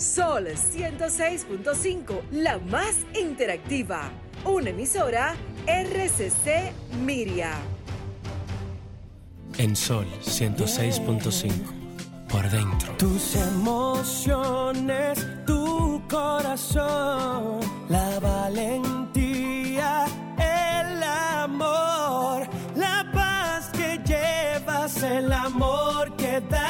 Sol 106.5, la más interactiva. Una emisora RCC Miria. En Sol 106.5, por dentro. Tus emociones, tu corazón, la valentía, el amor, la paz que llevas, el amor que das,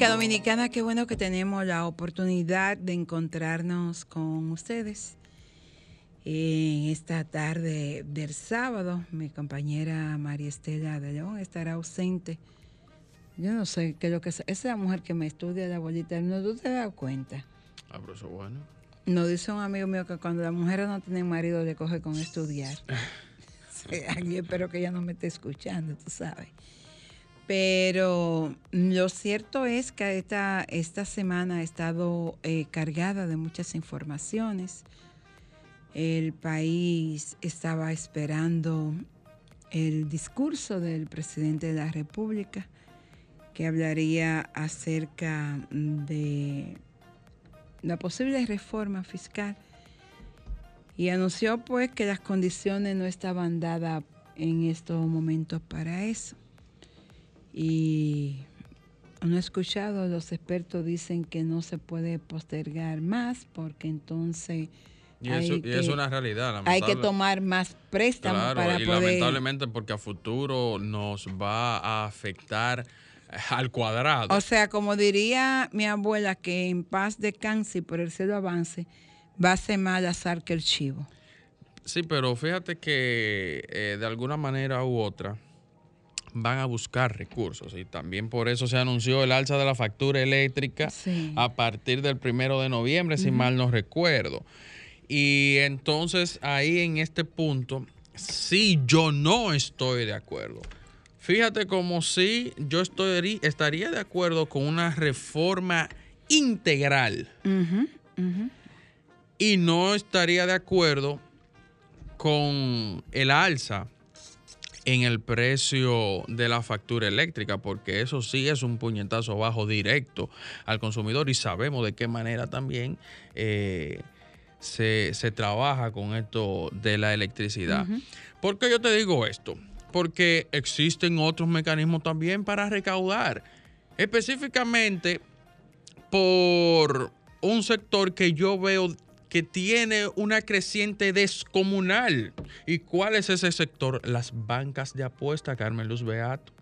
República Dominicana, qué bueno que tenemos la oportunidad de encontrarnos con ustedes. En esta tarde del sábado, mi compañera María Estela de León estará ausente. Yo no sé qué es lo que es. Esa mujer que me estudia la bolita. ¿No tú te das cuenta? Ah, pero eso es bueno. Nos dice un amigo mío que cuando las mujeres no tienen marido le coge con estudiar. Sí, espero que ella no me esté escuchando, tú sabes. Pero lo cierto es que esta, esta semana ha estado eh, cargada de muchas informaciones. El país estaba esperando el discurso del presidente de la República que hablaría acerca de la posible reforma fiscal y anunció pues que las condiciones no estaban dadas en estos momentos para eso. Y uno ha escuchado, los expertos dicen que no se puede postergar más porque entonces Y, eso, y es una realidad. hay que tomar más préstamos Claro, para y poder... lamentablemente porque a futuro nos va a afectar eh, al cuadrado. O sea, como diría mi abuela, que en paz descanse y por el cielo avance, va a ser más azar que el chivo. Sí, pero fíjate que eh, de alguna manera u otra van a buscar recursos y también por eso se anunció el alza de la factura eléctrica Sí. a partir del primero de noviembre, si mal no recuerdo. Y entonces ahí en este punto, sí, yo no estoy de acuerdo. Fíjate como si yo estoy, estaría de acuerdo con una reforma integral y no estaría de acuerdo con el alza en el precio de la factura eléctrica, porque eso sí es un puñetazo bajo directo al consumidor y sabemos de qué manera también eh, se, se trabaja con esto de la electricidad. ¿Por qué yo te digo esto? Porque existen otros mecanismos también para recaudar, específicamente por un sector que yo veo que tiene una creciente descomunal. ¿Y cuál es ese sector? Las bancas de apuesta, Carmen Luz Beato.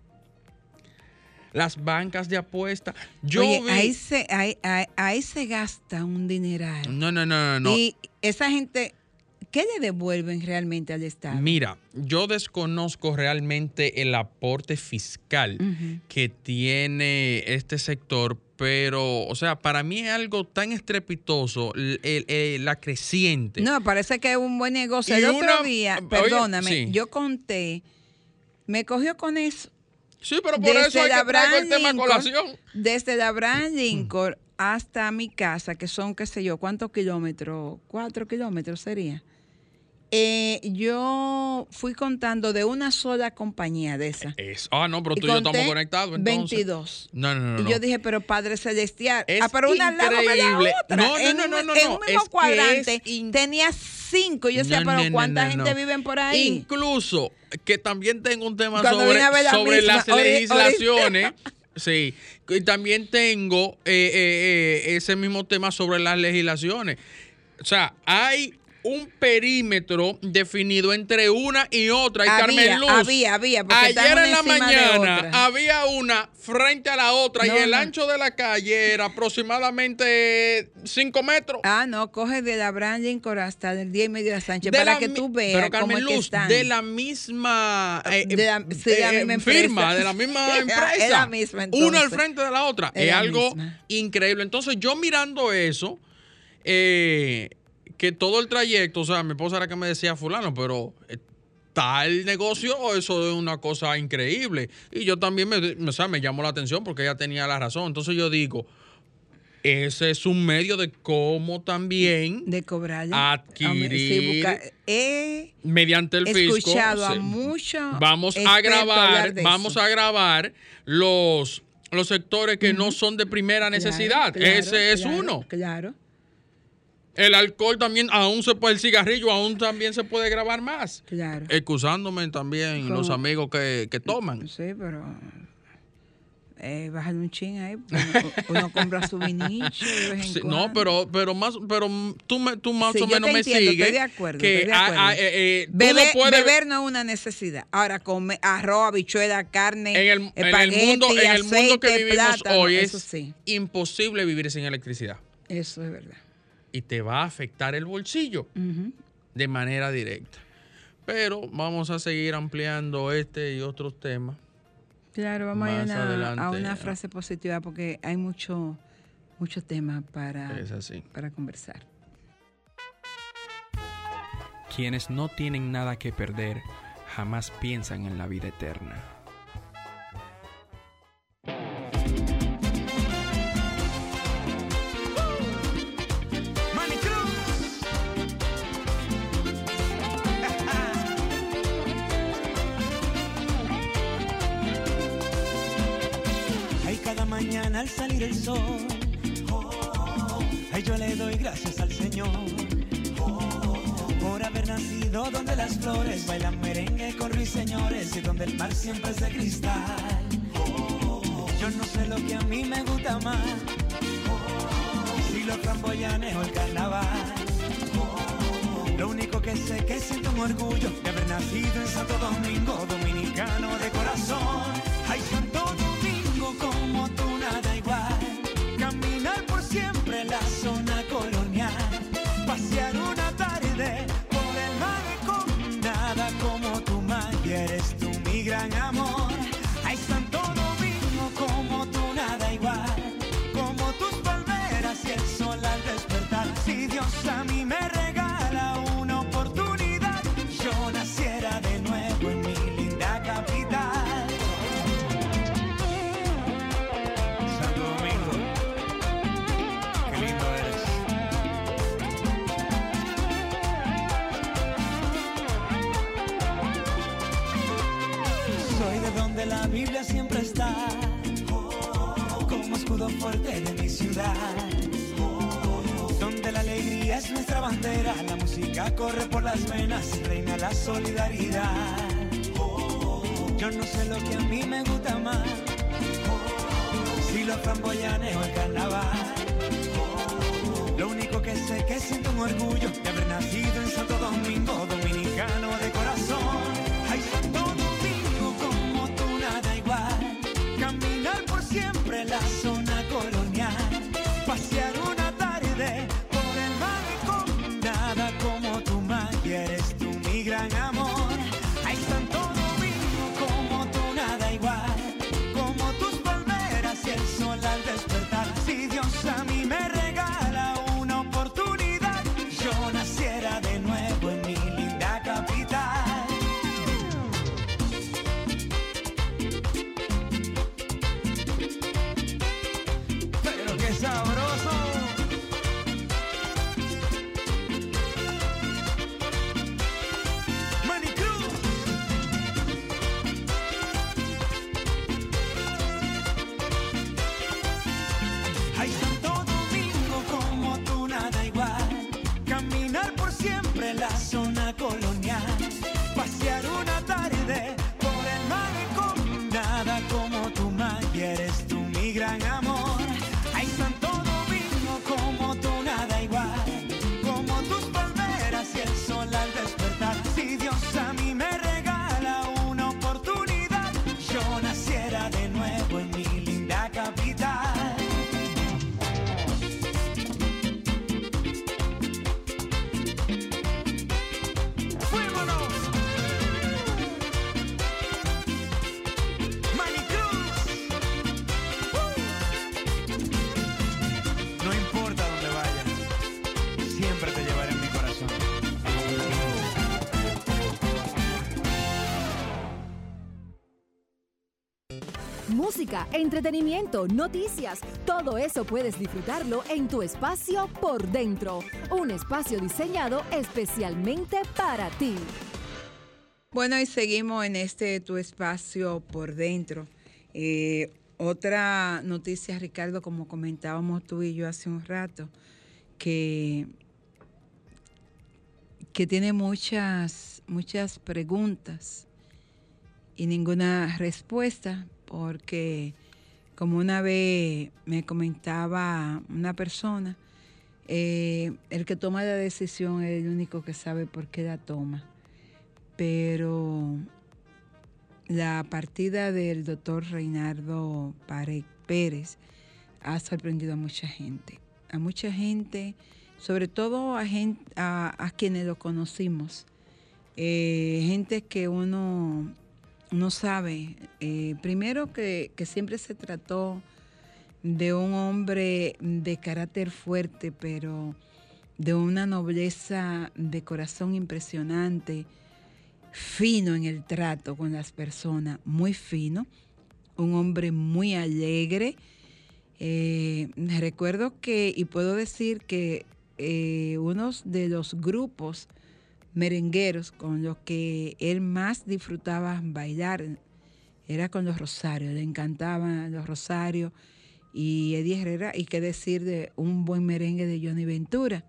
Las bancas de apuesta. Yo Oye, vi- ahí, se, ahí, ahí- ahí se gasta un dineral. No, no, no, no. no. Y esa gente, ¿qué le devuelven realmente al Estado? Mira, yo desconozco realmente el aporte fiscal que tiene este sector, pero, o sea, para mí es algo tan estrepitoso el- el- el- la creciente. No, parece que es un buen negocio. Y El otro día, oye, perdóname, sí. yo conté, me cogió con eso. Sí, pero por eso hay que traer el tema a colación. Desde la Abraham Lincoln hasta mi casa, que son, qué sé yo, ¿cuántos kilómetros? Cuatro kilómetros sería. Eh, yo fui contando de una sola compañía de esa. Es- ah, no, pero tú y yo estamos conectados. Entonces. 22. No, no, no. Y yo dije, pero Padre Celestial. Es ah, pero una al lado la increíble. otra. No, no, en no, no, no, En un mismo Es cuadrante tenía cinco. Yo decía, No, pero ¿cuánta gente viven por ahí? Incluso que también tengo un tema Cuando sobre, la sobre misma, las legislaciones. Sí, y también tengo eh, eh, eh, ese mismo tema sobre las legislaciones. O sea, hay un perímetro definido entre una y otra. Y Había, Carmen Luz, había, había, ayer en la mañana había una frente a la otra No, y el no. ancho de la calle era aproximadamente 5 metros. Ah, no, coge de la Lincoln hasta el 10 y medio de Sánchez De para la que tú veas Pero Carmen Luz, están. de la misma, eh, De la- eh, sí, de la eh, misma firma, de la misma Es empresa. la misma, Una al frente de la otra. Es algo misma. increíble. Entonces, yo mirando eso, eh, que todo el trayecto, o sea, mi esposa era que me decía fulano, pero eh, tal negocio, eso es una cosa increíble. Y yo también me, o sea, me llamó la atención porque ella tenía la razón. Entonces yo digo, ese es un medio de cómo también de cobrar adquirir he mediante el fisco escuchado a sí, muchos vamos a grabar vamos eso. a grabar los los sectores que no son de primera necesidad claro, ese es claro, uno Claro. El alcohol también aún se puede el cigarrillo aún también se puede grabar más Claro. excusándome también ¿Cómo? los amigos que, que toman Sí, pero eh, bájale un chin ahí. Uno, compra su vinicho Sí, no, pero, pero más, pero tú, me, tú más Sí, o menos me entiendo, sigues. estoy de acuerdo, que estoy de acuerdo. eh, eh, Beber, no puedes- beber no es una necesidad. Ahora, comer arroz, habichuela, carne, en el, en el mundo, en el mundo que vivimos plátano, hoy es sí, imposible vivir sin electricidad. eso es verdad. Y te va a afectar el bolsillo de manera directa. Pero vamos a seguir ampliando este y otros temas. Claro, vamos a ir a Más una, adelante, a una frase positiva porque hay mucho, mucho tema para, Es así. para conversar. Quienes no tienen nada que perder jamás piensan en la vida eterna. Mañana al salir el sol, oh, yo le doy gracias al Señor oh, por haber nacido donde las flores bailan merengue con ruiseñores y donde el mar siempre es de cristal. Oh, yo no sé lo que a mí me gusta más, oh, si los framboyanes o el carnaval. Lo único que sé que siento un orgullo de haber nacido en Santo Domingo, dominicano de corazón. Ay, Santo fuerte de mi ciudad. Donde la alegría es nuestra bandera, la música corre por las venas reina la solidaridad. Yo no sé lo que a mí me gusta más, si los framboyanes o el carnaval. Lo único que sé que siento un orgullo de haber nacido en Santo Domingo, dominicano de música, entretenimiento, noticias, todo eso puedes disfrutarlo en tu espacio por dentro. Un espacio diseñado especialmente para ti. Bueno, y seguimos en este tu espacio por dentro. Eh, otra noticia, Ricardo, como comentábamos tú y yo hace un rato, que, que tiene muchas, muchas preguntas y ninguna respuesta, porque como una vez me comentaba una persona, eh, el que toma la decisión es el único que sabe por qué la toma. Pero la partida del doctor Reinardo Pérez ha sorprendido a mucha gente, a mucha gente, sobre todo a, gente, a, quienes lo conocimos, eh, gente que uno no sabe, eh, primero que, que siempre se trató de un hombre de carácter fuerte, pero de una nobleza de corazón impresionante, fino en el trato con las personas, muy fino, un hombre muy alegre. Eh, recuerdo que, y puedo decir que eh, uno de los grupos merengueros con los que él más disfrutaba bailar era con los rosarios, le encantaban los rosarios y Eddie Herrera, y qué decir de un buen merengue de Johnny Ventura.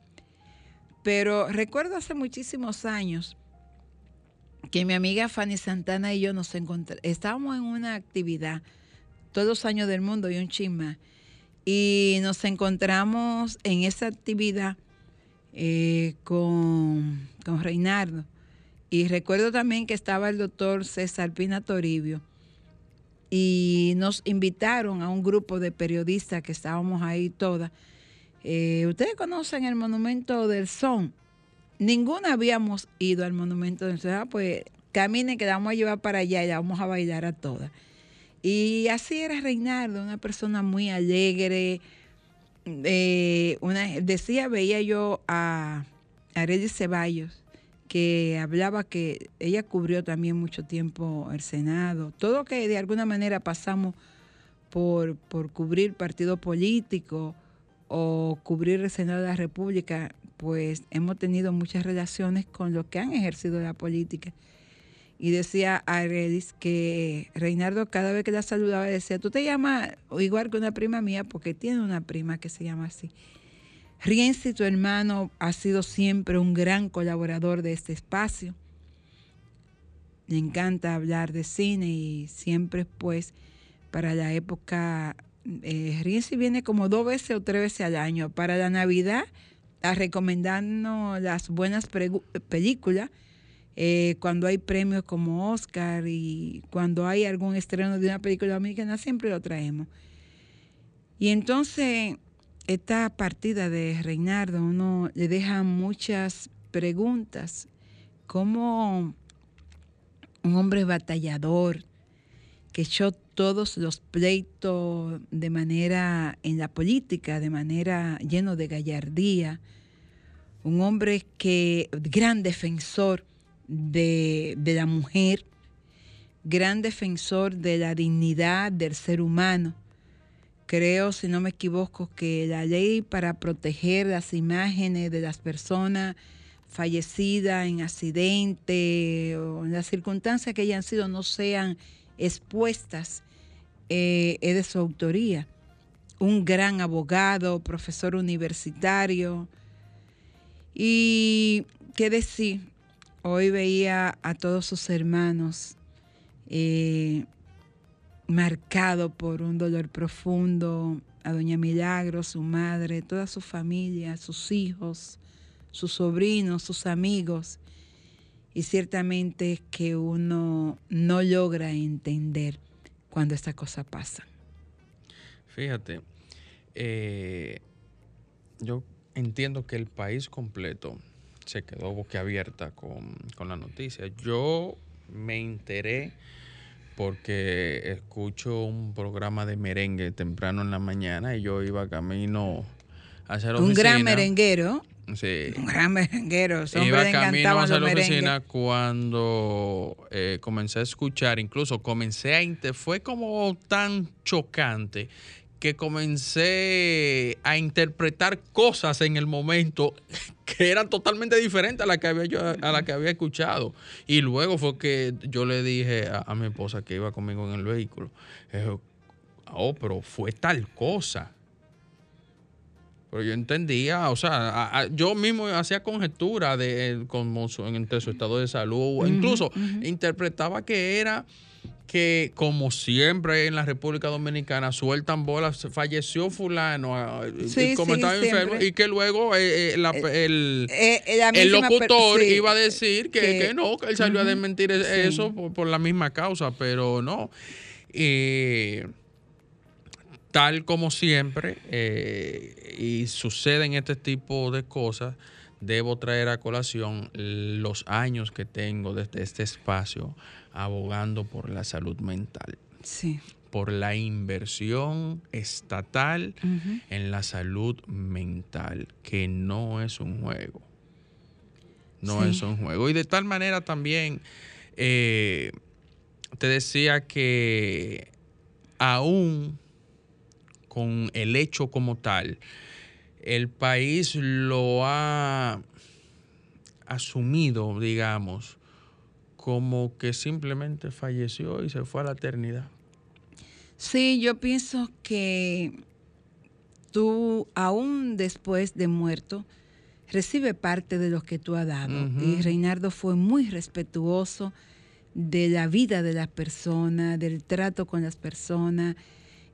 Pero recuerdo hace muchísimos años que mi amiga Fanny Santana y yo nos encontramos, estábamos en una actividad, todos los años del mundo y un chisma, y nos encontramos en esa actividad eh, con, con Reinardo. Y recuerdo también que estaba el doctor César Pina Toribio y nos invitaron a un grupo de periodistas que estábamos ahí todas. Eh, Ustedes conocen el Monumento del Son. Ninguna habíamos ido al monumento de la pues camine que vamos a llevar para allá y la vamos a bailar a todas. Y así era Reinaldo, una persona muy alegre. Eh, una, decía, veía yo a Arely Ceballos, que hablaba que ella cubrió también mucho tiempo el Senado. Todo que de alguna manera pasamos por, por cubrir partido político o cubrir el Senado de la República, pues hemos tenido muchas relaciones con los que han ejercido la política. Y decía a Redis que Reinaldo cada vez que la saludaba decía, tú te llamas igual que una prima mía porque tiene una prima que se llama así. Rienzi, tu hermano, ha sido siempre un gran colaborador de este espacio. Le encanta hablar de cine y siempre pues para la época, eh, Rienzi viene como dos veces o tres veces al año. Para la Navidad a recomendarnos las buenas películas. Eh, cuando hay premios como Oscar y cuando hay algún estreno de una película dominicana, siempre lo traemos. Y entonces, esta partida de Reinardo, uno le deja muchas preguntas. como un hombre batallador que echó todos los pleitos de manera en la política, de manera lleno de gallardía, un hombre que gran defensor de, de la mujer, gran defensor de la dignidad del ser humano. Creo, si no me equivoco, que la ley para proteger las imágenes de las personas fallecidas en accidente o en las circunstancias que hayan sido no sean expuestas eh, es de su autoría. Un gran abogado, profesor universitario. Y qué decir, hoy veía a todos sus hermanos eh, marcado por un dolor profundo, a doña Milagro, su madre, toda su familia, sus hijos, sus sobrinos, sus amigos. Y ciertamente es que uno no logra entender cuando esta cosa pasa. Fíjate, eh, yo entiendo que el país completo se quedó boquiabierta con, con la noticia. Yo me enteré porque escucho un programa de merengue temprano en la mañana y yo iba camino hacia la Un gran merenguero. Sí. Un gran merenguero. Ese Iba camino hacia la oficina cuando eh, comencé a escuchar, incluso comencé a... Fue como tan chocante que comencé a interpretar cosas en el momento que eran totalmente diferentes a las que había yo a la que había escuchado. Y luego fue que yo le dije a, a mi esposa que iba conmigo en el vehículo eh, oh pero fue tal cosa pero yo entendía, o sea, a- a- yo mismo hacía conjetura de eh, como su- entre su estado de salud, incluso interpretaba que era que como siempre en la República Dominicana sueltan bolas, falleció fulano, ah, Sí, como sí, estaba enfermo, siempre. y que luego eh, eh, la- el, Eh, el per- locutor sí, iba a decir que, que- que no, que él salió a desmentir e- eso por, por la misma causa, pero no. Eh, tal como siempre, y suceden este tipo de cosas, debo traer a colación los años que tengo desde este espacio abogando por la salud mental, Sí. por la inversión estatal en la salud mental, que no es un juego. No Sí. es un juego. Y de tal manera también, eh, te decía que aún con el hecho como tal, el país lo ha asumido, digamos, como que simplemente falleció y se fue a la eternidad. Sí, yo pienso que tú, aún después de muerto, recibe parte de lo que tú has dado. Y Reinaldo fue muy respetuoso de la vida de las personas, del trato con las personas.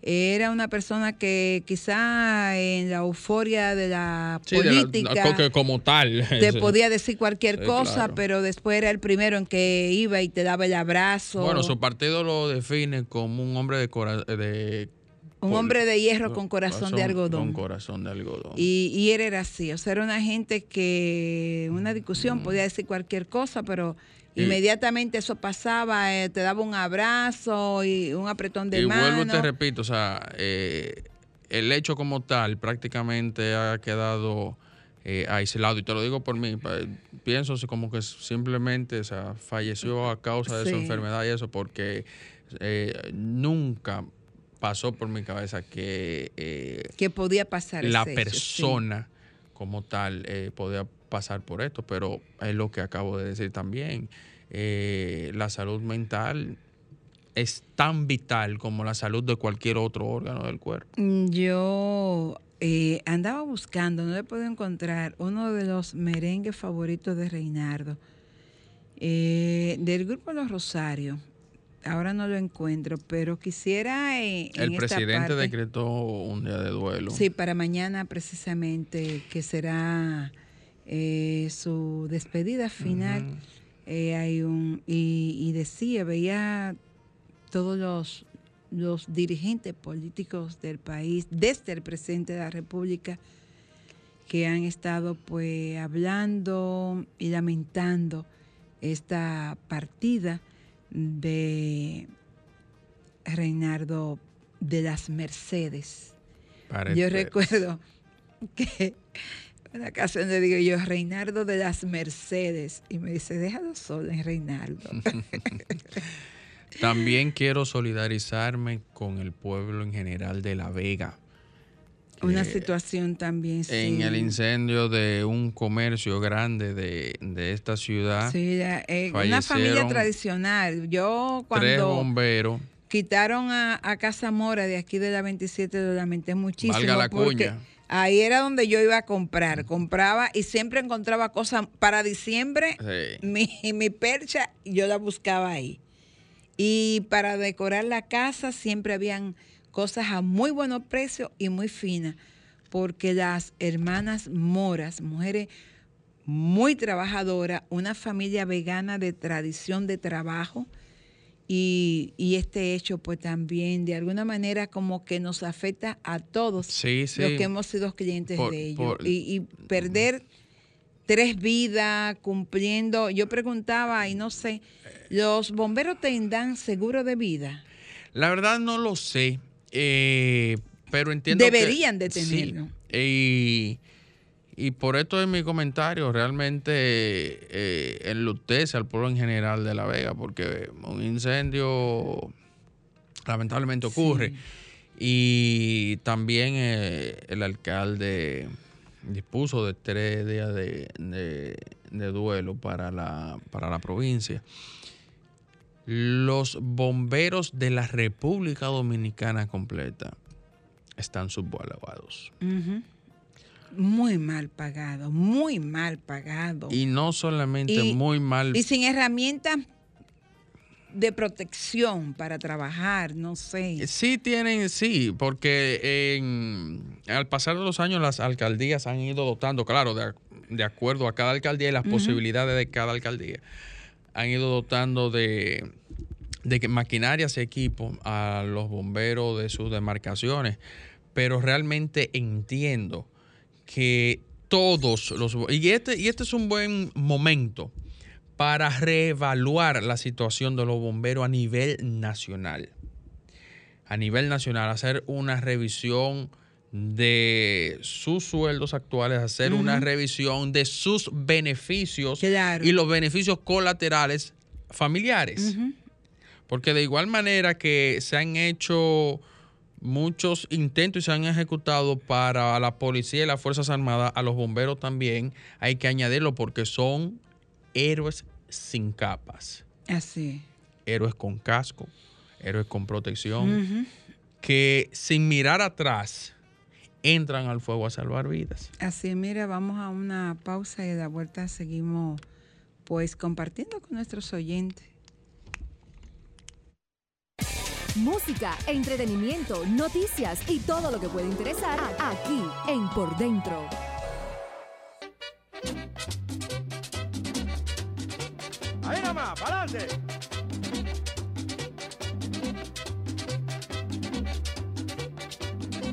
Era una persona que quizá en la euforia de la Sí, de la- política como tal. te Sí. podía decir cualquier Sí, cosa, claro. pero después era el primero en que iba y te daba el abrazo. Bueno, su partido lo define como un hombre de, cora- de un hombre de hierro con corazón de algodón. Con corazón de algodón. Y, y él era así, o sea, era una gente que una discusión podía decir cualquier cosa, pero inmediatamente eso pasaba, eh, te daba un abrazo y un apretón de y mano. vuelvo y te repito, o sea, eh, el hecho como tal prácticamente ha quedado eh, aislado. Y te lo digo por mí, pienso como que simplemente o sea, falleció a causa de su enfermedad y eso, porque nunca pasó por mi cabeza que que podía pasar la ese hecho, sí. persona como tal podía pasar por esto, pero es lo que acabo de decir también. Eh, la salud mental es tan vital como la salud de cualquier otro órgano del cuerpo. Yo eh, andaba buscando, no le puedo encontrar uno de los merengues favoritos de Reinardo, eh, del grupo Los Rosarios. Ahora no lo encuentro, pero quisiera. eh, en El esta presidente parte- decretó un día de duelo. Sí, para mañana precisamente, que será eh, su despedida final. Eh, hay un y, y decía, veía todos los, los dirigentes políticos del país, desde el presidente de la República, que han estado pues hablando y lamentando esta partida de Reinaldo de las Mercedes. Yo recuerdo que una ocasión le digo yo, Reinaldo de las Mercedes, y me dice, déjalo solo en Reinaldo. También quiero solidarizarme con el pueblo en general de La Vega. Una Eh, situación también, sí. En el incendio de un comercio grande de, de esta ciudad, Sí, la- eh, una familia tradicional. Yo tres cuando bomberos, quitaron a, a Casa Mora de aquí de la 27 lo lamenté muchísimo. valga la porque cuña. Ahí era donde yo iba a comprar. Compraba y siempre encontraba cosas para diciembre. Sí. mi, mi percha, yo la buscaba ahí. Y para decorar la casa siempre habían cosas a muy buenos precios y muy finas, porque las hermanas moras, mujeres muy trabajadoras, una familia vegana de tradición de trabajo, y, y este hecho pues también de alguna manera como que nos afecta a todos Sí, sí. los que hemos sido clientes Por- de ellos. por- y, y perder tres vidas cumpliendo. Yo preguntaba y no sé, ¿los bomberos te dan seguro de vida? La verdad no lo sé, eh, pero entiendo que- Deberían de sí, tenerlo. Y, por esto es mi comentario, realmente eh, enlutece al pueblo en general de La Vega, porque un incendio lamentablemente ocurre. Y también eh, el alcalde dispuso de tres días de, duelo para la, para la provincia. Los bomberos de la República Dominicana completa están subvalorados. Muy mal pagado, muy mal pagado. Y no solamente muy mal. Y sin herramientas de protección para trabajar, no sé. Sí tienen, sí, porque al pasar de los años las alcaldías han ido dotando, claro, de, acuerdo a cada alcaldía y las posibilidades de cada alcaldía, han ido dotando de, de maquinarias y equipos a los bomberos de sus demarcaciones, pero realmente entiendo que todos los... Y este, y este es un buen momento para reevaluar la situación de los bomberos a nivel nacional. A nivel nacional, hacer una revisión de sus sueldos actuales, hacer una revisión de sus beneficios y los beneficios colaterales familiares. Porque de igual manera que se han hecho muchos intentos se han ejecutado para la policía y las Fuerzas Armadas, a los bomberos también hay que añadirlo porque son héroes sin capas. Así. Héroes con casco, héroes con protección, que sin mirar atrás entran al fuego a salvar vidas. Así, mira, vamos a una pausa y de la vuelta seguimos pues compartiendo con nuestros oyentes. Música, entretenimiento, noticias y todo lo que puede interesar aquí en Por Dentro. Ahí nomás, para adelante.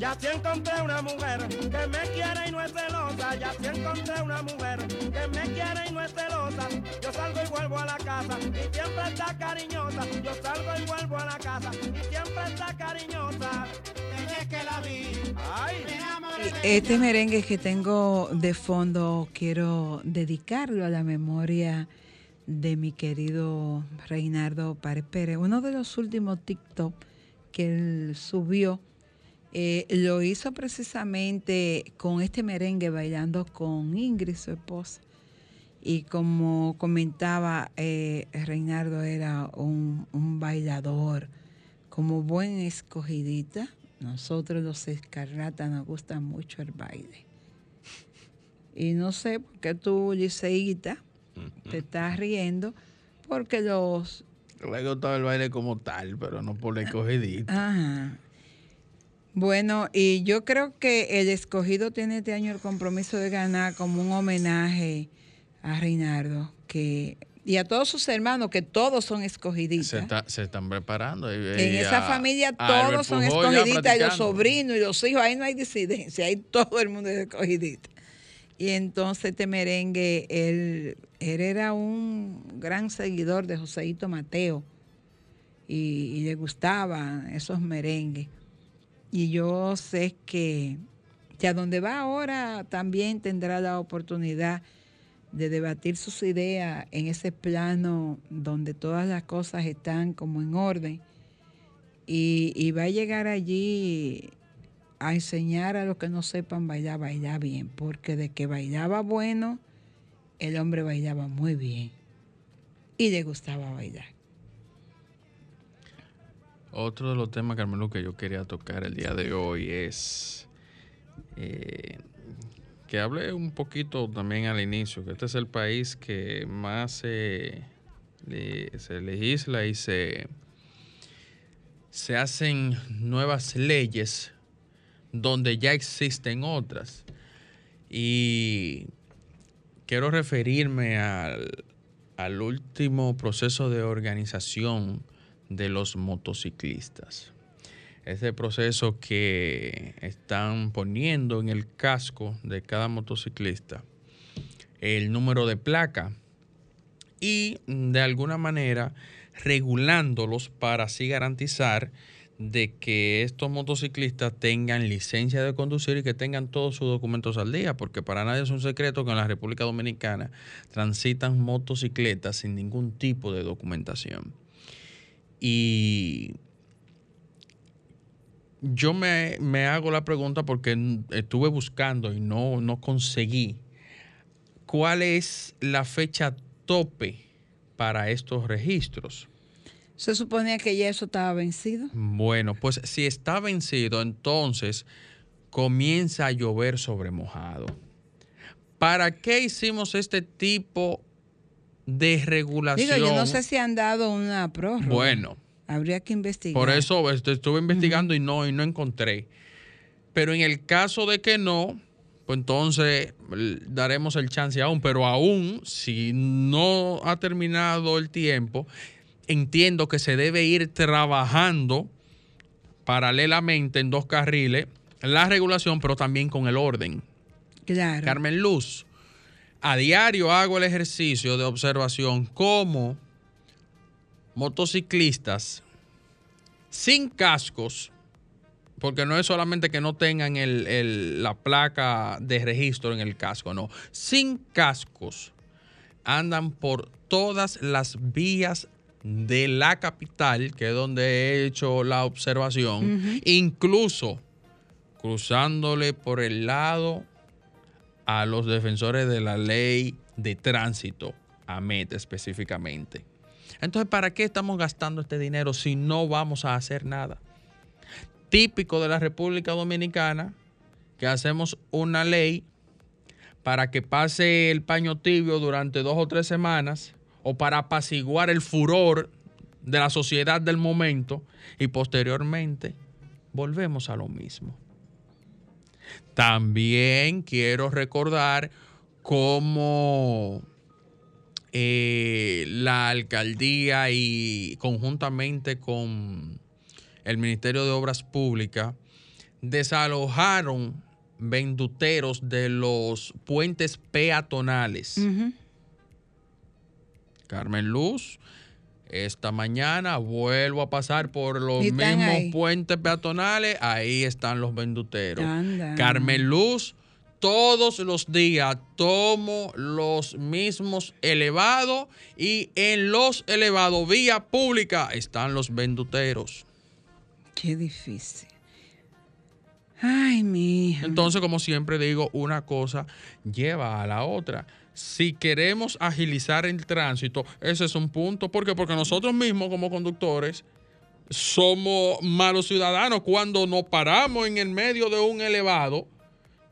Ya si encontré una mujer que me quiere y no es celosa. Ya si encontré una mujer que me quiere y no es celosa. Yo salgo y vuelvo a la casa y siempre está cariñosa. Yo salgo y vuelvo a la casa y siempre está cariñosa. Desde que la vi, ay, Este merengue que tengo de fondo quiero dedicarlo a la memoria de mi querido Reinardo Párez Pérez. Uno de los últimos TikTok que él subió eh, lo hizo precisamente con este merengue bailando con Ingrid, su esposa. Y como comentaba, eh, Reinardo era un, un, bailador, como buen escogidita. Nosotros los escarlatas nos gusta mucho el baile. Y no sé por qué tú, Liceíta, te estás riendo porque los... Le gustaba el baile como tal, pero no por el escogidito. Ajá. Bueno, y yo creo que el escogido tiene este año el compromiso de ganar como un homenaje a Reinardo, que y a todos sus hermanos, que todos son escogiditas. Se, están preparando. en esa familia todos son escogiditas, y los sobrinos y los hijos, ahí no hay disidencia, ahí todo el mundo es escogidita. Y entonces este merengue, él, era un gran seguidor de Joseito Mateo y, le gustaban esos merengues. Y yo sé que, que a donde va ahora también tendrá la oportunidad de debatir sus ideas en ese plano donde todas las cosas están como en orden. Y, y va a llegar allí a enseñar a los que no sepan bailar, bailar bien, porque de que bailaba bueno, el hombre bailaba muy bien y le gustaba bailar. Otro de los temas, Carmelo, que yo quería tocar el día de hoy es eh, que hable un poquito también al inicio, que este es el país que más se legisla y se, se hacen nuevas leyes donde ya existen otras. Y quiero referirme al, último proceso de organización de los motociclistas. Ese proceso que están poniendo en el casco de cada motociclista el número de placa y de alguna manera regulándolos para así garantizar de que estos motociclistas tengan licencia de conducir y que tengan todos sus documentos al día, porque para nadie es un secreto que en la República Dominicana transitan motocicletas sin ningún tipo de documentación. Y yo me, me hago la pregunta porque estuve buscando y no, no conseguí cuál es la fecha tope para estos registros. Se suponía que ya eso estaba vencido. Bueno, pues si está vencido, entonces comienza a llover sobre mojado. ¿Para qué hicimos este tipo de regulación? Digo, yo no sé si han dado una prórroga. Bueno, Habría que investigar. por eso estuve investigando y no y no encontré. Pero en el caso de que no, pues entonces daremos el chance aún. Pero aún, si no ha terminado el tiempo, entiendo que se debe ir trabajando paralelamente en dos carriles la regulación, pero también con el orden. Claro. Carmen Luz, a diario hago el ejercicio de observación cómo motociclistas sin cascos, porque no es solamente que no tengan el- el- la placa de registro en el casco, no, sin cascos andan por todas las vías de la capital, que es donde he hecho la observación, incluso cruzándole por el lado a los defensores de la ley de tránsito, a MET específicamente. Entonces, ¿para qué estamos gastando este dinero si no vamos a hacer nada? Típico de la República Dominicana, que hacemos una ley para que pase el paño tibio durante dos o tres semanas o para apaciguar el furor de la sociedad del momento y posteriormente volvemos a lo mismo. También quiero recordar cómo eh, la alcaldía y conjuntamente con el Ministerio de Obras Públicas desalojaron venduteros de los puentes peatonales. Carmen Luz, esta mañana vuelvo a pasar por los mismos ahí. puentes peatonales, ahí están los venduteros. Anda. Carmen Luz, todos los días tomo los mismos elevados y en los elevados vía pública están los venduteros. Qué difícil. Ay, mi hija. Entonces, como siempre digo, una cosa lleva a la otra. Si queremos agilizar el tránsito, ese es un punto. ¿Por qué? Porque nosotros mismos como conductores somos malos ciudadanos cuando nos paramos en el medio de un elevado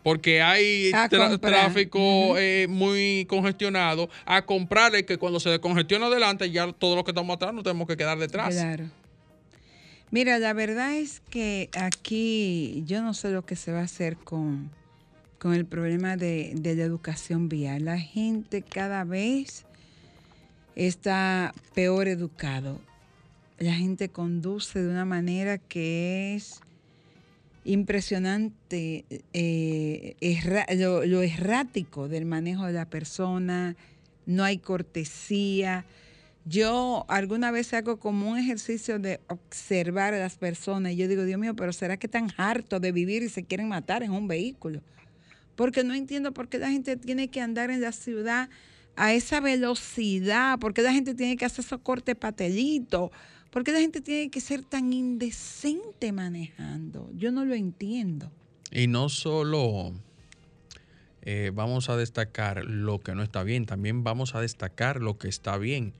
porque hay comprar. tráfico eh, muy congestionado a comprarle que cuando se descongestiona adelante ya todos los que estamos atrás nos tenemos que quedar detrás. Claro. Mira, la verdad es que aquí yo no sé lo que se va a hacer con, con el problema de, de la educación vial. La gente cada vez está peor educado. La gente conduce de una manera que es impresionante eh, lo, lo errático del manejo de la persona, no hay cortesía. Yo alguna vez hago como un ejercicio de observar a las personas y yo digo, Dios mío, pero ¿será que están hartos de vivir y se quieren matar en un vehículo? Porque no entiendo por qué la gente tiene que andar en la ciudad a esa velocidad, por qué la gente tiene que hacer esos cortes patelitos, por qué la gente tiene que ser tan indecente manejando. Yo no lo entiendo. Y no solo eh, vamos a destacar lo que no está bien, también vamos a destacar lo que está bien.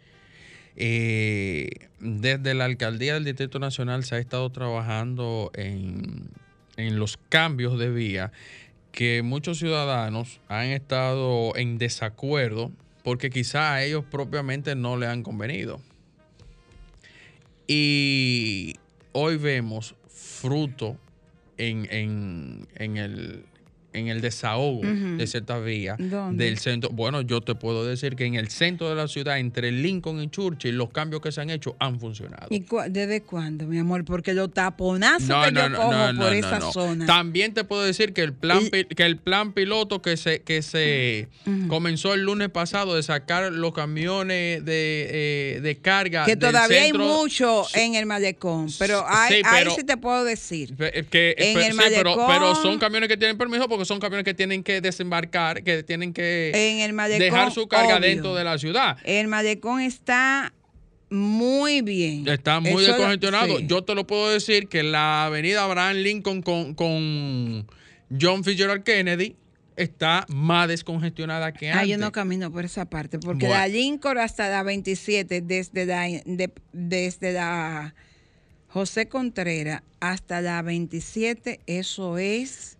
Eh, desde la alcaldía del Distrito Nacional se ha estado trabajando en, en los cambios de vía que muchos ciudadanos han estado en desacuerdo porque quizá a ellos propiamente no le han convenido. Y hoy vemos fruto en, en- en el, en el desahogo de ciertas vías ¿Dónde? del centro. Bueno, yo te puedo decir que en el centro de la ciudad, entre Lincoln y Churchill, los cambios que se han hecho han funcionado. ¿Y cua- desde cuándo, mi amor? Porque los taponazos No, que no, yo no, cojo no, por no, esa zona. También te puedo decir que el plan, Y- que el plan piloto que se, que se comenzó el lunes pasado de sacar los camiones de, eh, de carga. que del todavía centro- hay mucho en el malecón, pero Sí, hay, pero- ahí sí te puedo decir. Pe- que- En el sí, pero, malecón- pero son camiones que tienen permiso porque son camiones que tienen que desembarcar, que tienen que En el malecón, dejar su carga obvio. dentro de la ciudad. El malecón está muy bien. Está muy Eso- descongestionado. sí. Yo te lo puedo decir que la avenida Abraham Lincoln con, con John Fitzgerald Kennedy está más descongestionada que Ah, antes. yo no camino por esa parte, porque Bueno. la Lincoln hasta la 27, desde la, de- desde la José Contreras hasta la 27, eso es...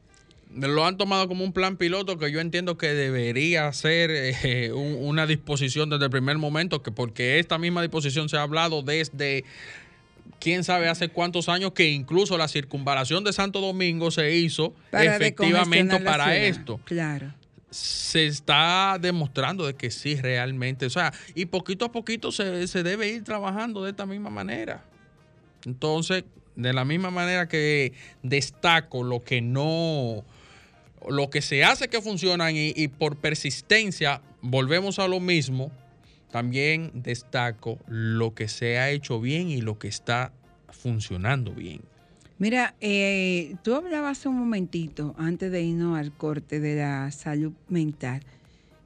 Lo han tomado como un plan piloto que yo entiendo que debería ser eh, un- una disposición desde el primer momento, que porque esta misma disposición se ha hablado desde quién sabe hace cuántos años que incluso la circunvalación de Santo Domingo se hizo Para efectivamente para ciudad. esto. Claro. Se está demostrando de que sí realmente, o sea, y poquito a poquito se, se debe ir trabajando de esta misma manera. Entonces, de la misma manera que destaco lo que no, lo que se hace que funcionan y, por persistencia volvemos a lo mismo, también destaco lo que se ha hecho bien y lo que está funcionando bien. Mira, eh, tú hablabas un momentito, antes de irnos al corte de la salud mental,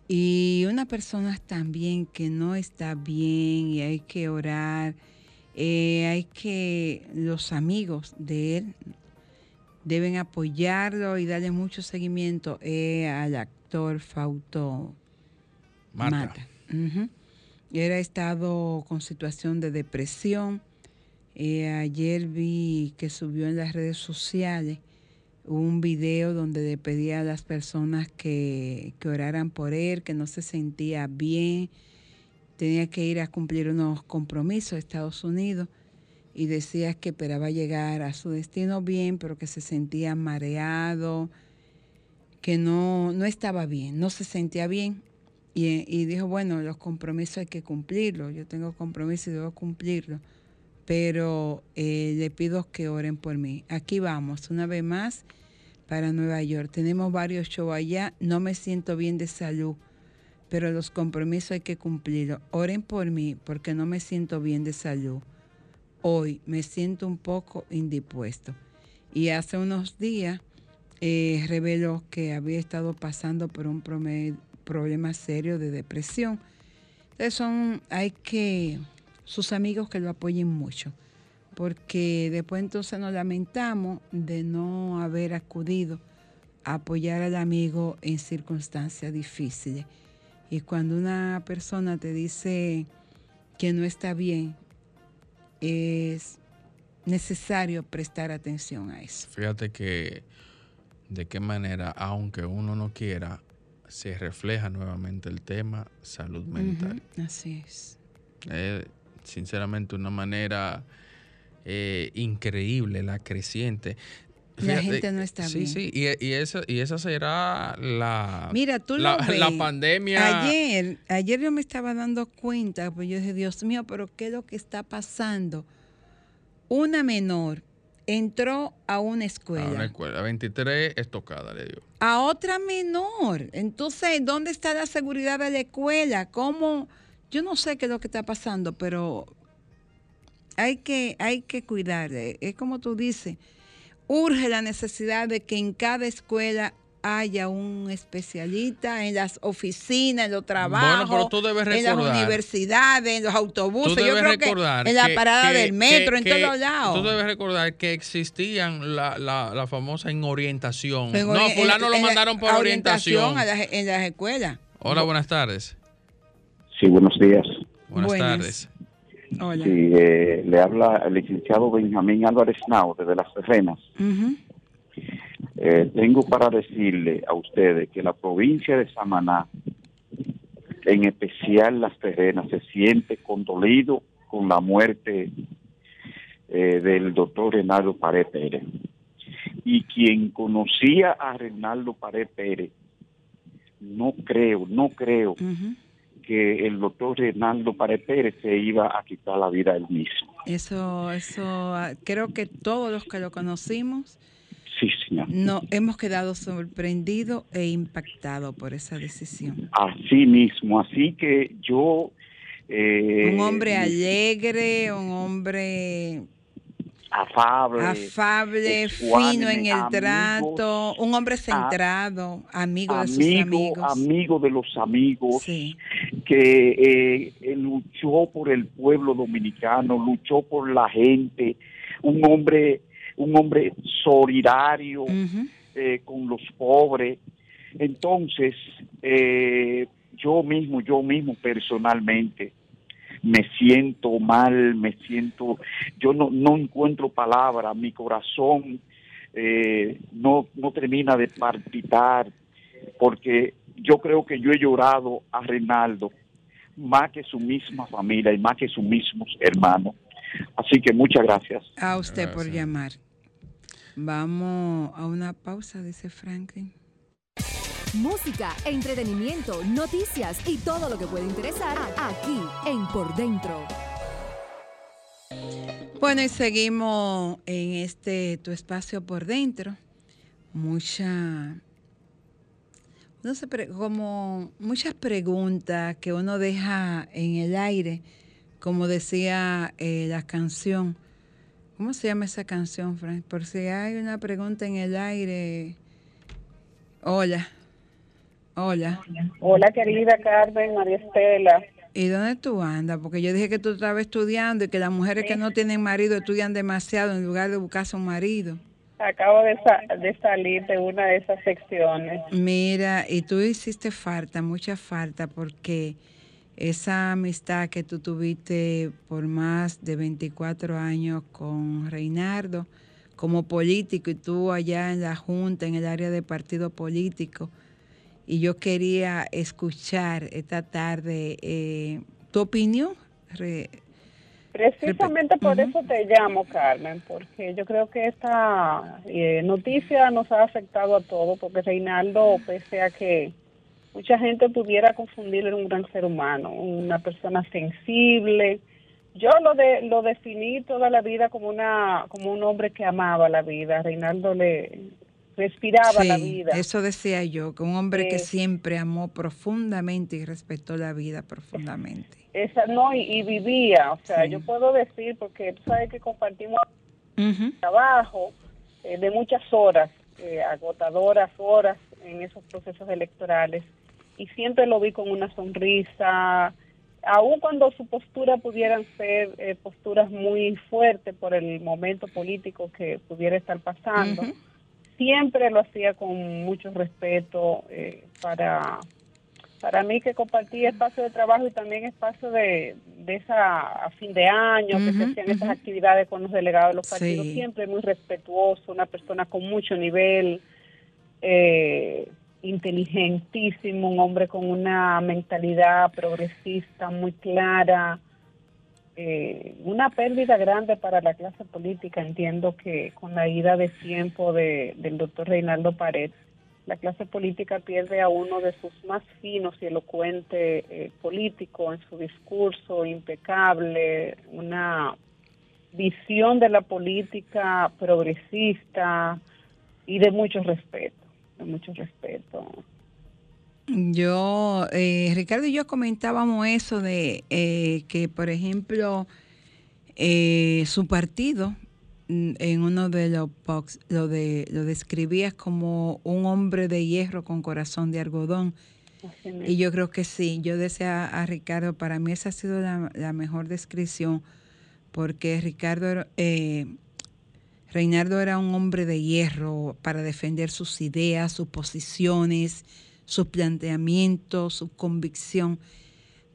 y una persona también que no está bien y hay que orar, eh, hay que, los amigos de él deben apoyarlo y darle mucho seguimiento eh, al actor Fausto Marta. Mata. Ha estado con situación de depresión. Eh, ayer vi que subió en las redes sociales un video donde le pedía a las personas que, que oraran por él, que no se sentía bien, tenía que ir a cumplir unos compromisos a Estados Unidos y decía que esperaba llegar a su destino bien, pero que se sentía mareado, que no, no estaba bien, no se sentía bien. Y, y dijo, bueno, los compromisos hay que cumplirlos, yo tengo compromisos y debo cumplirlos, pero eh, le pido que oren por mí. Aquí vamos, una vez más, para Nueva York. Tenemos varios shows allá, no me siento bien de salud, pero los compromisos hay que cumplirlos. Oren por mí porque no me siento bien de salud. Hoy me siento un poco indispuesto. Y hace unos días eh, reveló que había estado pasando por un problema serio de depresión. Entonces son, hay que, sus amigos que lo apoyen mucho, porque después entonces nos lamentamos de no haber acudido a apoyar al amigo en circunstancias difíciles. Y cuando una persona te dice que no está bien, es necesario prestar atención a eso. Fíjate que de qué manera, aunque uno no quiera, se refleja nuevamente el tema salud mental. Así es. Es sinceramente una manera eh, increíble, la creciente. La gente no está sí, bien. Sí, y, y esa, y esa será la, Mira, tú la, lo ves. la pandemia. Ayer, ayer yo me estaba dando cuenta, pues yo dije, Dios mío, pero ¿qué es lo que está pasando? Una menor entró a una a escuela, una escuela, 23 estocada, le digo. a otra menor. Entonces, ¿dónde está la seguridad de la escuela? ¿Cómo? Yo no sé qué es lo que está pasando, pero hay que, hay que cuidar. Es como tú dices, urge la necesidad de que en cada escuela haya un especialista en las oficinas, en los trabajos, pero tú debes en las recordar- universidades, en los autobuses. Tú Yo debes creo que recordar en la que- parada que- del metro, que- en que- todos lados. Tú debes recordar que existían la, la, la famosa en orientación. En no, fulano lo mandaron por orientación. a las- en las escuelas. Hola, buenas tardes. Sí, buenos días. Buenas Buenas. tardes. Hola. Sí, eh, le habla el licenciado Benjamín Álvarez Nau, desde Las Terrenas. Eh, tengo para decirle a ustedes que la provincia de Samaná, en especial Las Terrenas, se siente condolido con la muerte eh, del doctor Renaldo Pared Pérez. y quien conocía a Reinaldo Pared Pérez, no creo, no creo Ujú. Que el doctor Reinaldo Pared Pérez se iba a quitar la vida él mismo. Eso, eso, ah, creo que todos los que lo conocimos Sí, señor. no hemos quedado sorprendidos e impactados por esa decisión. Así mismo, así que yo... eh, un hombre alegre, un hombre afable, afable, fino en el amigo, trato, un hombre centrado, amigo de sus amigo, amigos. amigo de los amigos, Sí. que eh, eh, luchó por el pueblo dominicano, luchó por la gente, un hombre, un hombre solidario eh, con los pobres. Entonces, eh, yo mismo, yo mismo personalmente, me siento mal, me siento, yo no, no encuentro palabras, mi corazón eh, no, no termina de palpitar, porque yo creo que yo he llorado a Reinaldo más que su misma familia y más que sus mismos hermanos. Así que muchas gracias. A usted por llamar. Vamos a una pausa, dice Franklin. Música, entretenimiento, noticias y todo lo que puede interesar aquí en Por Dentro. Bueno, y seguimos en este tu espacio por dentro. Mucha, no sé, como muchas preguntas que uno deja en el aire, como decía eh, la canción. ¿Cómo se llama esa canción, Frank? Por si hay una pregunta en el aire. Hola. Hola. Hola, querida Carmen, María Estela. ¿Y dónde tú andas? Porque yo dije que tú estabas estudiando y que las mujeres que no tienen marido estudian demasiado en lugar de buscarse un marido. Acabo de, sa- de salir de una de esas secciones. Mira, y tú hiciste falta, mucha falta, porque esa amistad que tú tuviste por más de 24 años con Reinardo, como político, y tú allá en la Junta, en el área de partido político, y yo quería escuchar esta tarde eh, tu opinión. Re- Precisamente por eso te llamo, Carmen, porque yo creo que esta eh, noticia nos ha afectado a todos, porque Reinaldo, pese a que mucha gente pudiera confundirlo en un gran ser humano, una persona sensible, yo lo de, lo definí toda la vida como una como un hombre que amaba la vida. Reinaldo le respiraba la vida. Eso decía yo, que un hombre que Eh, siempre amó profundamente y respetó la vida profundamente. Esa, no, y, y vivía, o sea, Sí. yo puedo decir, porque tú sabes que compartimos Ujú. trabajo eh, de muchas horas, eh, agotadoras horas en esos procesos electorales, y siempre lo vi con una sonrisa, aun cuando su postura pudieran ser posturas muy fuertes por el momento político que pudiera estar pasando. Siempre lo hacía con mucho respeto eh, para para mí que compartí espacio de trabajo y también espacio de, de esa a fin de año que se hacían esas actividades con los delegados de los partidos Sí. siempre muy respetuoso una persona con mucho nivel eh, inteligentísimo un hombre con una mentalidad progresista muy clara eh, una pérdida grande para la clase política. Entiendo que con la ida de tiempo de, del doctor Reinaldo Pared, la clase política pierde a uno de sus más finos y elocuentes eh, políticos en su discurso impecable, una visión de la política progresista y de mucho respeto, de mucho respeto. Yo, eh, Ricardo y yo comentábamos eso de eh, que, por ejemplo, eh, su partido mm, en uno de los posts lo, de, lo describía como un hombre de hierro con corazón de algodón. Y yo creo que sí, yo decía a Ricardo, para mí esa ha sido la, la mejor descripción, porque Ricardo, eh, Reinaldo era un hombre de hierro para defender sus ideas, sus posiciones, sus planteamientos, su convicción,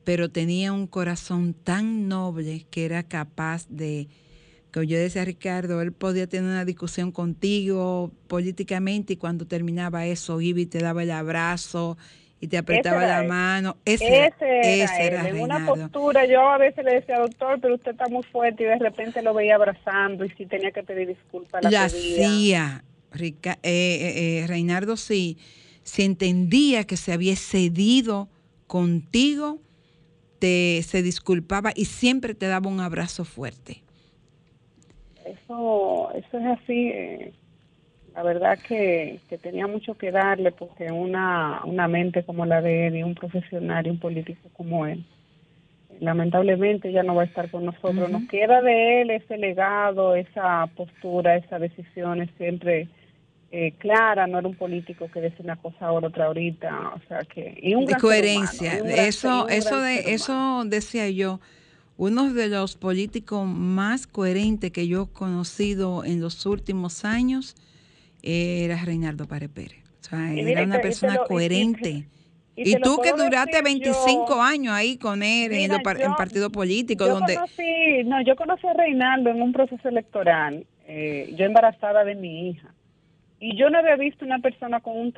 pero tenía un corazón tan noble que era capaz de, como yo decía a Ricardo, él podía tener una discusión contigo políticamente y cuando terminaba eso iba y te daba el abrazo y te apretaba la él. mano. Ese, Ese era, era, ese era él, en una postura, yo a veces le decía, doctor, pero usted está muy fuerte y de repente lo veía abrazando y si tenía que pedir disculpas, la hacía. Rica- eh, eh, eh, Reinaldo, si, entendía que se había cedido contigo, te, se disculpaba y siempre te daba un abrazo fuerte. Eso, eso es así. eh, La verdad que, que tenía mucho que darle porque una, una mente como la de él y un profesional y un político como él, lamentablemente ya no va a estar con nosotros. Nos queda de él ese legado, esa postura, esas decisiones siempre eh, clara. No era un político que decía una cosa ahora, otra ahorita. O sea que... Y un de coherencia. humano, y un gran- y eso, un eso de, eso decía yo. Uno de los políticos más coherentes que yo he conocido en los últimos años era Reinaldo Párez Pérez. O sea, Y era mira, una persona lo- y coherente. y tú que duraste decir 25 yo- años ahí con él en, par- yo- partido político, Yo donde conocí, no, yo conocí a Reinaldo en un proceso electoral, eh, yo embarazada de mi hija. Y yo no había visto una persona con un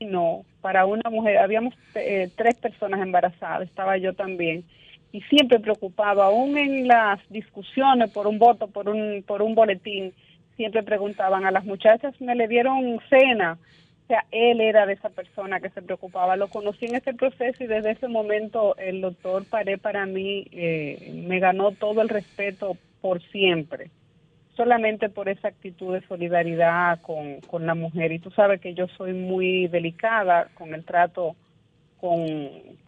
no para una mujer. Habíamos eh, tres personas embarazadas, estaba yo también. Y siempre preocupaba, aún en las discusiones por un voto, por un, por un boletín, siempre preguntaban a las muchachas, me le dieron cena. O sea, él era de esa persona que se preocupaba. Lo conocí en ese proceso y desde ese momento el doctor Paré para mí eh, me ganó todo el respeto por siempre. Solamente por esa actitud de solidaridad con, con la mujer. Y tú sabes que yo soy muy delicada con el trato con,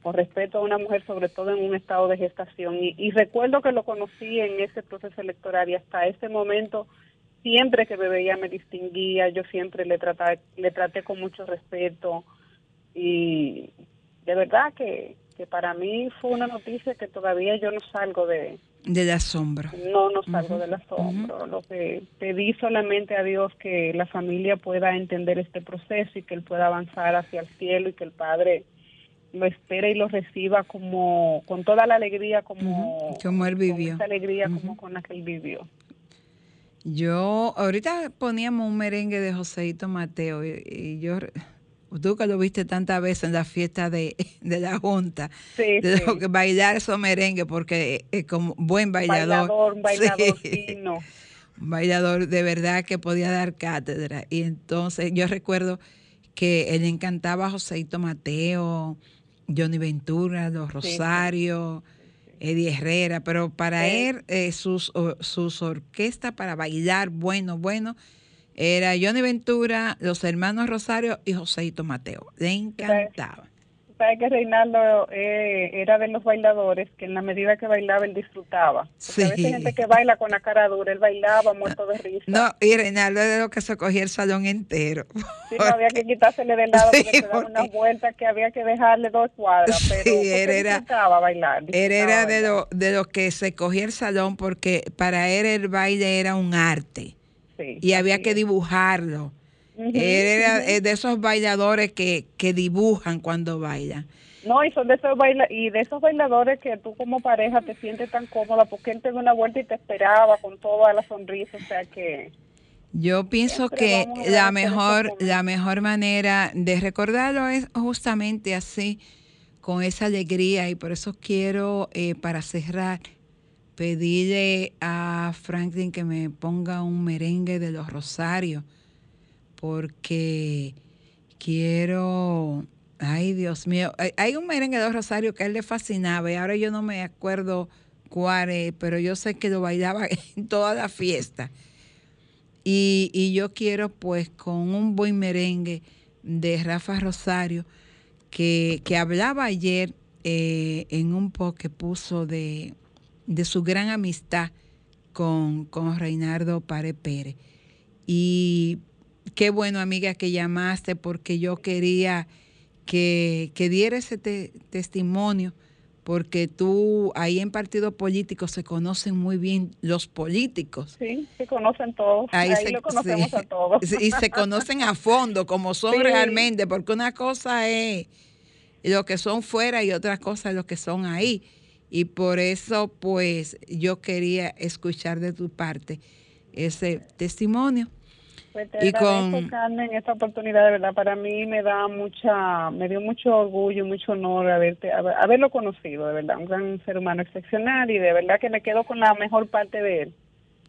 con respeto a una mujer, sobre todo en un estado de gestación. Y, y recuerdo que lo conocí en ese proceso electoral y hasta ese momento siempre que me veía me distinguía, yo siempre le traté, le traté con mucho respeto y de verdad que, que para mí fue una noticia que todavía yo no salgo de, del asombro. no, no salgo del asombro. Lo que pedí solamente a Dios que la familia pueda entender este proceso y que él pueda avanzar hacia el cielo y que el Padre lo espere y lo reciba como con toda la alegría como, como él con vivió. esa alegría como con la que él vivió. Yo, ahorita poníamos un merengue de Joseito Mateo y, y yo, tú que lo viste tantas veces en la fiesta de, de la Junta, Sí, de sí. lo que bailar esos merengues porque es como buen bailador. Bailador, un bailador Sí. fino. un bailador de verdad que podía dar cátedra. Y entonces yo recuerdo que él encantaba a Joseito Mateo, Johnny Ventura, Los Rosarios, Eddie Herrera, pero para él eh, sus, sus orquestas para bailar bueno, bueno, era Johnny Ventura, los hermanos Rosario y Joseito Mateo. Le encantaba. Sabes que Reinaldo eh, era de los bailadores que en la medida que bailaba él disfrutaba. Porque a veces Sí. hay gente que baila con la cara dura, él bailaba muerto de risa. No, y Reinaldo era de lo que se cogía el salón entero. Sí, no había que quitársele de lado Sí, porque se daba unas vueltas que había que dejarle dos cuadras, pero Sí, porque él era- disfrutaba bailar. Él disfrutaba era de bailar. lo, de lo que se cogía el salón porque para él el baile era un arte Sí, y había que dibujarlo. Él era de esos bailadores que, que dibujan cuando bailan. No, y son de esos baila y de esos bailadores que tú como pareja te sientes tan cómoda porque él te dio una vuelta y te esperaba con toda la sonrisa, o sea que Yo pienso que la mejor, la mejor manera de recordarlo es justamente así, con esa alegría, y por eso quiero, eh, para cerrar, pedirle a Franklin que me ponga un merengue de los Rosarios, porque quiero, ay Dios mío, hay- hay un merengue de los Rosarios que a él le fascinaba, y ahora yo no me acuerdo cuál es, pero yo sé que lo bailaba en toda la fiesta. Y, y yo quiero pues con un buen merengue de Rafa Rosario que, que hablaba ayer eh, en un post que puso de, de su gran amistad con, con Reinaldo Pare Pérez. Y qué bueno, amiga, que llamaste porque yo quería que, que diera ese te- testimonio porque tú ahí en partido político se conocen muy bien los políticos. sí, se conocen todos, ahí, se- lo conocemos a todos. Y se conocen a fondo, como son Sí. realmente, porque una cosa es lo que son fuera y otra cosa es lo que son ahí. Y por eso, pues, yo quería escuchar de tu parte ese testimonio. Pues te Y con- Carmen, esta oportunidad, de verdad, para mí me da mucha, me dio mucho orgullo, mucho honor haberte, haber- haberlo conocido, de verdad, un gran ser humano excepcional y de verdad que me quedo con la mejor parte de él,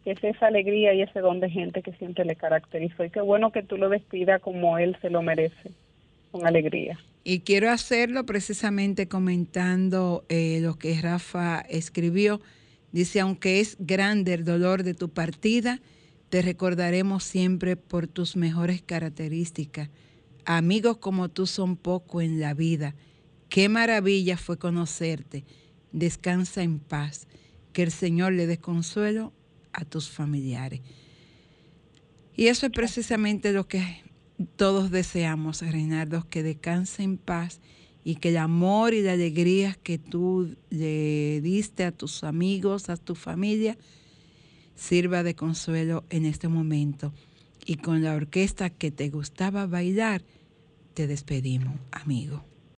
que es esa alegría y ese don de gente que siempre le caracterizó. Y qué bueno que tú lo despidas como él se lo merece, con alegría. Y quiero hacerlo precisamente comentando eh, lo que Rafa escribió. Dice, aunque es grande el dolor de tu partida, te recordaremos siempre por tus mejores características. Amigos como tú son poco en la vida. Qué maravilla fue conocerte. Descansa en paz. Que el Señor le dé consuelo a tus familiares. Y eso es precisamente lo que todos deseamos, Reinaldo, que descanse en paz y que el amor y la alegría que tú le diste a tus amigos, a tu familia, sirva de consuelo en este momento. Y con la orquesta que te gustaba bailar, te despedimos, amigo.